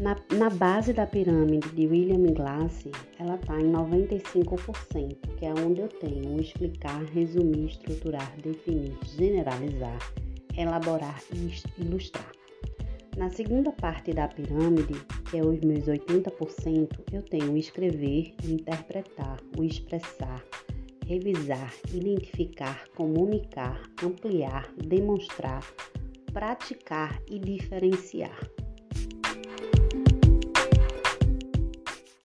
Na, na base da pirâmide de William Glass, ela está em 95%, que é onde eu tenho explicar, resumir, estruturar, definir, generalizar, elaborar e ilustrar. Na segunda parte da pirâmide, que é os meus 80%, eu tenho escrever, interpretar, o expressar, revisar, identificar, comunicar, ampliar, demonstrar, praticar e diferenciar.